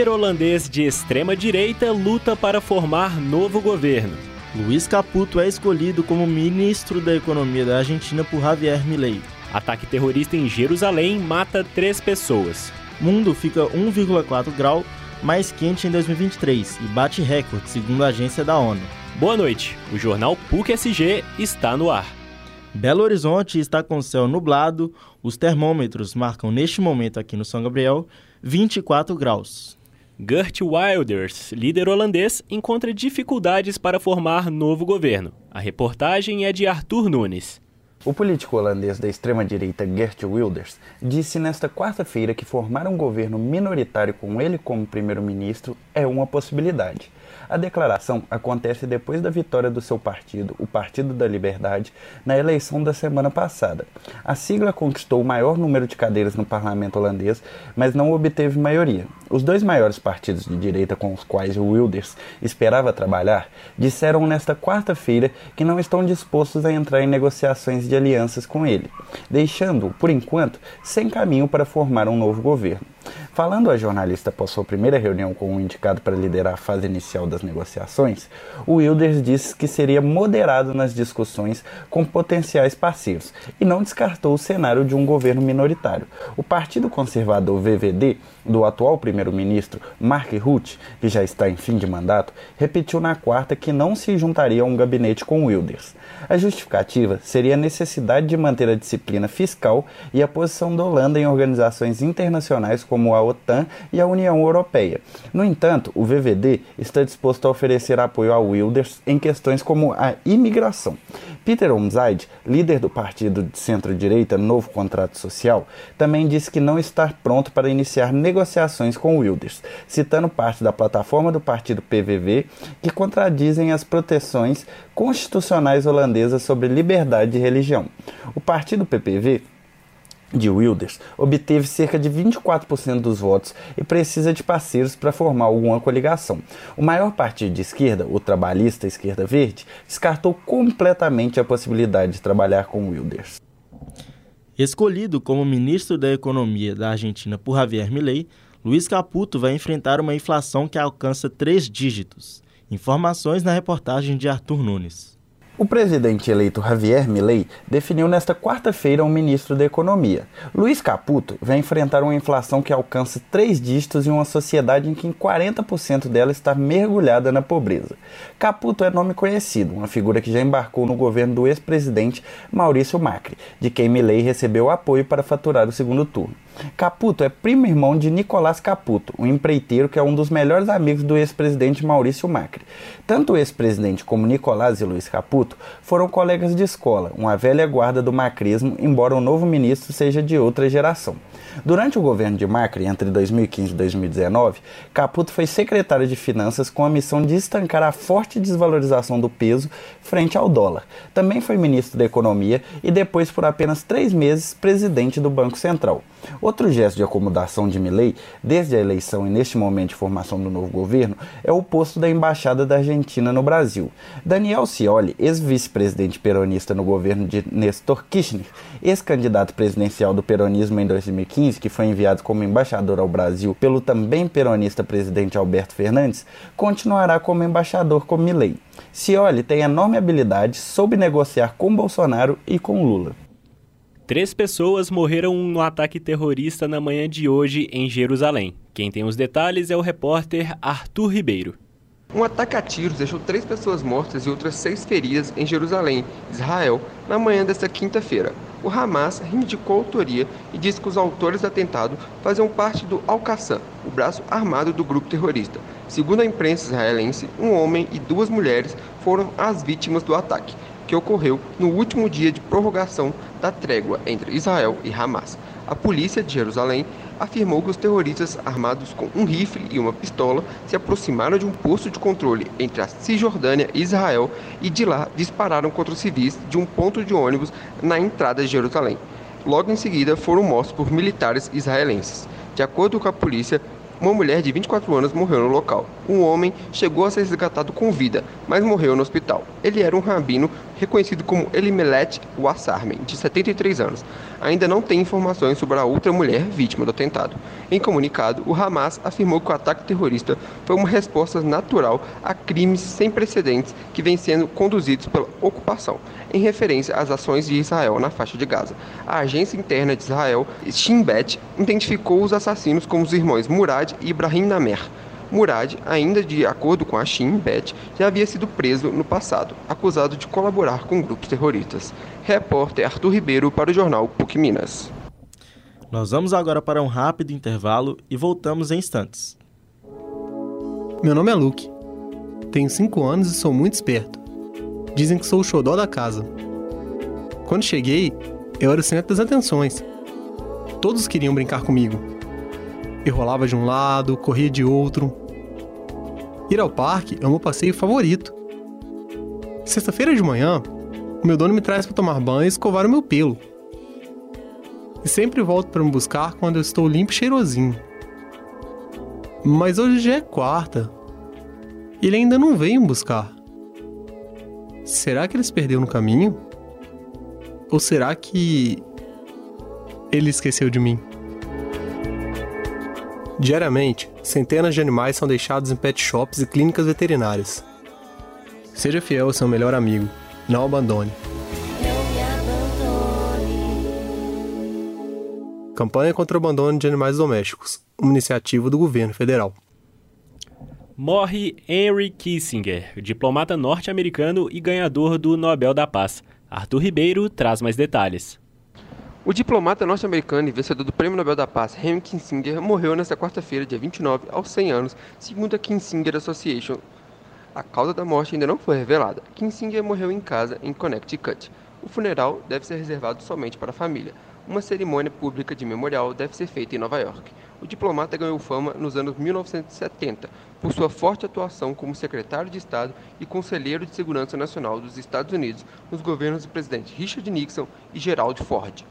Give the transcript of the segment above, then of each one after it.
Líder holandês de extrema-direita luta para formar novo governo. Luiz Caputo é escolhido como ministro da Economia da Argentina por Javier Milei. Ataque terrorista em Jerusalém mata três pessoas. Mundo fica 1,4 grau mais quente em 2023 e bate recorde, segundo a agência da ONU. Boa noite. O jornal PUC SG está no ar. Belo Horizonte está com céu nublado. Os termômetros marcam neste momento aqui no São Gabriel 24 graus. Gert Wilders, líder holandês, encontra dificuldades para formar novo governo. A reportagem é de Arthur Nunes. O político holandês da extrema-direita Gert Wilders disse nesta quarta-feira que formar um governo minoritário com ele como primeiro-ministro é uma possibilidade. A declaração acontece depois da vitória do seu partido, o Partido da Liberdade, na eleição da semana passada. A sigla conquistou o maior número de cadeiras no parlamento holandês, mas não obteve maioria. Os dois maiores partidos de direita com os quais Wilders esperava trabalhar disseram nesta quarta-feira que não estão dispostos a entrar em negociações de alianças com ele, deixando-o, por enquanto, sem caminho para formar um novo governo. Falando a jornalista após sua primeira reunião com o indicado para liderar a fase inicial das negociações, o Wilders disse que seria moderado nas discussões com potenciais parceiros e não descartou o cenário de um governo minoritário. O Partido Conservador VVD, do atual primeiro-ministro Mark Rutte, que já está em fim de mandato, repetiu na quarta que não se juntaria a um gabinete com Wilders. A justificativa seria a necessidade de manter a disciplina fiscal e a posição da Holanda em organizações internacionais como a OTAN e a União Europeia. No entanto, o VVD está disposto a oferecer apoio a Wilders em questões como a imigração. Peter Omzide, líder do partido de centro-direita Novo Contrato Social, também disse que não está pronto para iniciar negociações com Wilders, citando parte da plataforma do partido PVV que contradizem as proteções constitucionais holandesas sobre liberdade de religião. O partido PPV de Wilders obteve cerca de 24% dos votos e precisa de parceiros para formar alguma coligação. O maior partido de esquerda, o trabalhista Esquerda Verde, descartou completamente a possibilidade de trabalhar com Wilders. Escolhido como ministro da Economia da Argentina por Javier Milei, Luiz Caputo vai enfrentar uma inflação que alcança três dígitos. Informações na reportagem de Arthur Nunes. O presidente eleito Javier Milei definiu nesta quarta-feira um ministro da Economia. Luiz Caputo vai enfrentar uma inflação que alcança três dígitos em uma sociedade em que 40% dela está mergulhada na pobreza. Caputo é nome conhecido, uma figura que já embarcou no governo do ex-presidente Maurício Macri, de quem Milei recebeu apoio para faturar o segundo turno. Caputo é primo irmão de Nicolás Caputo, um empreiteiro que é um dos melhores amigos do ex-presidente Maurício Macri. Tanto o ex-presidente como Nicolás e Luiz Caputo foram colegas de escola, uma velha guarda do macrismo, embora o novo ministro seja de outra geração. Durante o governo de Macri, entre 2015 e 2019, Caputo foi secretário de Finanças com a missão de estancar a forte desvalorização do peso frente ao dólar. Também foi ministro da Economia e depois, por apenas três meses, presidente do Banco Central. Outro gesto de acomodação de Milley, desde a eleição e neste momento de formação do novo governo, é o posto da Embaixada da Argentina no Brasil. Daniel Scioli, ex-vice-presidente peronista no governo de Nestor Kirchner, ex-candidato presidencial do peronismo em 2015, que foi enviado como embaixador ao Brasil pelo também peronista presidente Alberto Fernandes, continuará como embaixador com Milley. Scioli tem enorme habilidade, soube negociar com Bolsonaro e com Lula. Três pessoas morreram no ataque terrorista na manhã de hoje em Jerusalém. Quem tem os detalhes é o repórter Arthur Ribeiro. Um ataque a tiros deixou três pessoas mortas e outras seis feridas em Jerusalém, Israel, na manhã desta quinta-feira. O Hamas reivindicou autoria e disse que os autores do atentado faziam parte do Al-Qassam, o braço armado do grupo terrorista. Segundo a imprensa israelense, um homem e duas mulheres foram as vítimas do ataque que ocorreu no último dia de prorrogação da trégua entre Israel e Hamas. A polícia de Jerusalém afirmou que os terroristas armados com um rifle e uma pistola se aproximaram de um posto de controle entre a Cisjordânia e Israel e de lá dispararam contra os civis de um ponto de ônibus na entrada de Jerusalém. Logo em seguida foram mortos por militares israelenses. De acordo com a polícia, uma mulher de 24 anos morreu no local. Um homem chegou a ser resgatado com vida, mas morreu no hospital. Ele era um rabino reconhecido como Elimelech Wassarmen, de 73 anos. Ainda não tem informações sobre a outra mulher vítima do atentado. Em comunicado, o Hamas afirmou que o ataque terrorista foi uma resposta natural a crimes sem precedentes que vêm sendo conduzidos pela ocupação, em referência às ações de Israel na faixa de Gaza. A agência interna de Israel, Shin Bet, identificou os assassinos como os irmãos Murad e Ibrahim Namer. Murad, ainda de acordo com a Shin Bet, já havia sido preso no passado, acusado de colaborar com grupos terroristas. Repórter Arthur Ribeiro para o jornal PUC Minas. Nós vamos agora para um rápido intervalo e voltamos em instantes. Meu nome é Luke. Tenho 5 anos e sou muito esperto. Dizem que sou o xodó da casa. Quando cheguei, eu era o centro das atenções. Todos queriam brincar comigo. Eu rolava de um lado, corria de outro. Ir ao parque é o meu passeio favorito. Sexta-feira de manhã, o meu dono me traz para tomar banho e escovar o meu pelo. E sempre volto para me buscar quando eu estou limpo e cheirosinho. Mas hoje já é quarta. E ele ainda não veio me buscar. Será que ele se perdeu no caminho? Ou será que ele esqueceu de mim? Diariamente, centenas de animais são deixados em pet shops e clínicas veterinárias. Seja fiel ao seu melhor amigo. Não abandone. Campanha contra o abandono de animais domésticos. Uma iniciativa do governo federal. Morre Henry Kissinger, diplomata norte-americano e ganhador do Nobel da Paz. Arthur Ribeiro traz mais detalhes. O diplomata norte-americano e vencedor do Prêmio Nobel da Paz, Henry Kissinger, morreu nesta quarta-feira, dia 29, aos 100 anos, segundo a Kissinger Association. A causa da morte ainda não foi revelada. Kissinger morreu em casa, em Connecticut. O funeral deve ser reservado somente para a família. Uma cerimônia pública de memorial deve ser feita em Nova York. O diplomata ganhou fama nos anos 1970 por sua forte atuação como secretário de Estado e conselheiro de Segurança Nacional dos Estados Unidos nos governos do presidente Richard Nixon e Gerald Ford.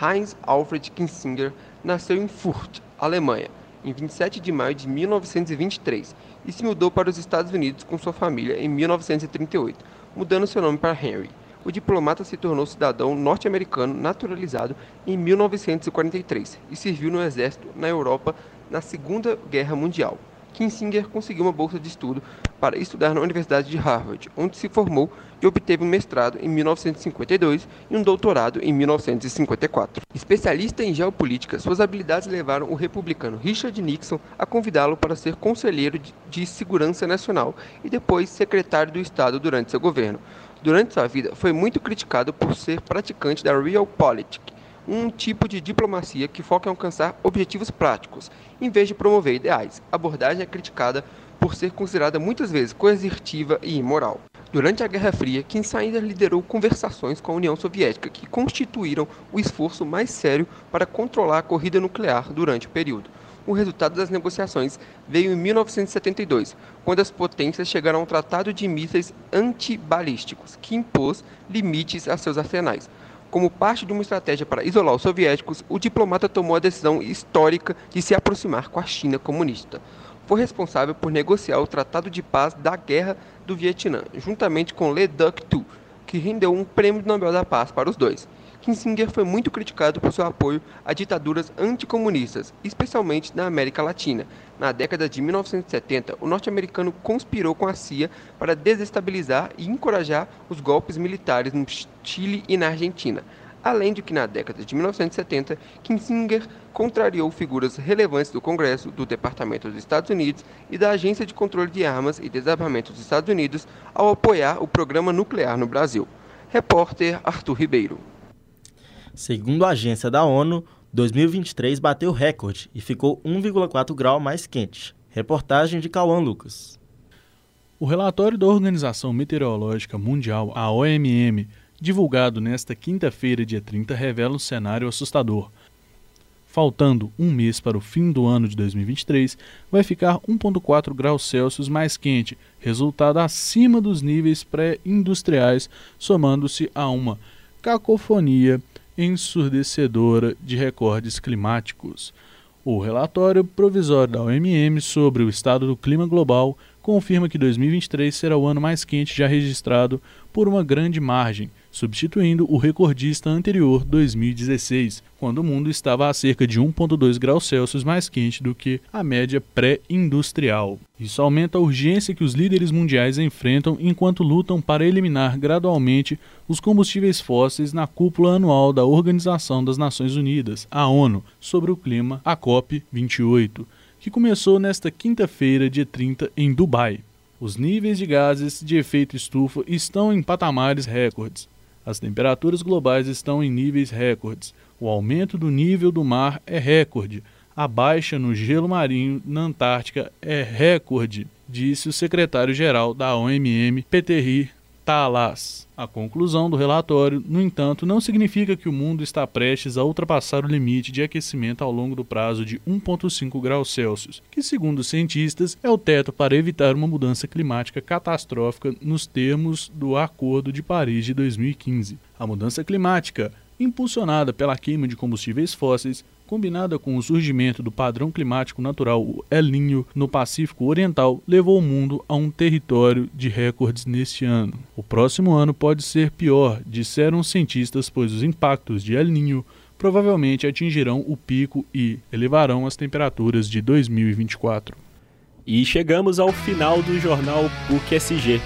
Heinz Alfred Kissinger nasceu em Fürth, Alemanha, em 27 de maio de 1923 e se mudou para os Estados Unidos com sua família em 1938, mudando seu nome para Henry. O diplomata se tornou cidadão norte-americano naturalizado em 1943 e serviu no exército na Europa na Segunda Guerra Mundial. Kissinger conseguiu uma bolsa de estudo para estudar na Universidade de Harvard, onde se formou e obteve um mestrado em 1952 e um doutorado em 1954. Especialista em geopolítica, suas habilidades levaram o republicano Richard Nixon a convidá-lo para ser conselheiro de Segurança Nacional e depois secretário do Estado durante seu governo. Durante sua vida, foi muito criticado por ser praticante da Realpolitik, um tipo de diplomacia que foca em alcançar objetivos práticos, em vez de promover ideais. A abordagem é criticada por ser considerada muitas vezes coercitiva e imoral. Durante a Guerra Fria, Kissinger liderou conversações com a União Soviética que constituíram o esforço mais sério para controlar a corrida nuclear durante o período. O resultado das negociações veio em 1972, quando as potências chegaram a um tratado de mísseis antibalísticos, que impôs limites a seus arsenais. Como parte de uma estratégia para isolar os soviéticos, o diplomata tomou a decisão histórica de se aproximar com a China comunista. Foi responsável por negociar o Tratado de Paz da Guerra do Vietnã, juntamente com Le Duc Thu, que rendeu um prêmio Nobel da Paz para os dois. Kissinger foi muito criticado por seu apoio a ditaduras anticomunistas, especialmente na América Latina. Na década de 1970, o norte-americano conspirou com a CIA para desestabilizar e encorajar os golpes militares no Chile e na Argentina. Além de que, na década de 1970, Kissinger contrariou figuras relevantes do Congresso, do Departamento dos Estados Unidos e da Agência de Controle de Armas e Desarmamento dos Estados Unidos ao apoiar o programa nuclear no Brasil. Repórter Arthur Ribeiro. Segundo a agência da ONU, 2023 bateu recorde e ficou 1,4 grau mais quente. Reportagem de Cauã Lucas. O relatório da Organização Meteorológica Mundial, a OMM, divulgado nesta quinta-feira, dia 30, revela um cenário assustador. Faltando um mês para o fim do ano de 2023, vai ficar 1,4 graus Celsius mais quente, resultado acima dos níveis pré-industriais, somando-se a uma cacofonia ensurdecedora de recordes climáticos. O relatório provisório da OMM sobre o estado do clima global confirma que 2023 será o ano mais quente já registrado por uma grande margem, substituindo o recordista anterior 2016, quando o mundo estava a cerca de 1,2 graus Celsius mais quente do que a média pré-industrial. Isso aumenta a urgência que os líderes mundiais enfrentam enquanto lutam para eliminar gradualmente os combustíveis fósseis na cúpula anual da Organização das Nações Unidas, a ONU, sobre o clima, a COP28, que começou nesta quinta-feira, dia 30, em Dubai. Os níveis de gases de efeito estufa estão em patamares recordes. As temperaturas globais estão em níveis recordes. O aumento do nível do mar é recorde. A baixa no gelo marinho na Antártica é recorde, disse o secretário-geral da OMM, Peterri Talas. A conclusão do relatório, no entanto, não significa que o mundo está prestes a ultrapassar o limite de aquecimento ao longo do prazo de 1,5 graus Celsius, que, segundo os cientistas, é o teto para evitar uma mudança climática catastrófica nos termos do Acordo de Paris de 2015. A mudança climática, impulsionada pela queima de combustíveis fósseis, combinada com o surgimento do padrão climático natural, o El Niño, no Pacífico Oriental, levou o mundo a um território de recordes neste ano. O próximo ano pode ser pior, disseram os cientistas, pois os impactos de El Niño provavelmente atingirão o pico e elevarão as temperaturas de 2024. E chegamos ao final do jornal PUC-SG.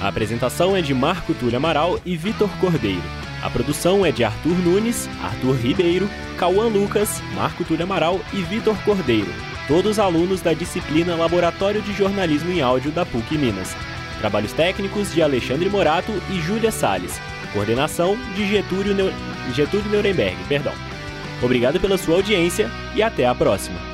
A apresentação é de Marco Túlio Amaral e Vitor Cordeiro. A produção é de Arthur Nunes, Arthur Ribeiro, Cauã Lucas, Marco Túlio Amaral e Vitor Cordeiro, todos alunos da disciplina Laboratório de Jornalismo em Áudio da PUC Minas. Trabalhos técnicos de Alexandre Morato e Júlia Sales. Coordenação de Getúlio, Neu... Getúlio Nuremberg. Perdão. Obrigado pela sua audiência e até a próxima.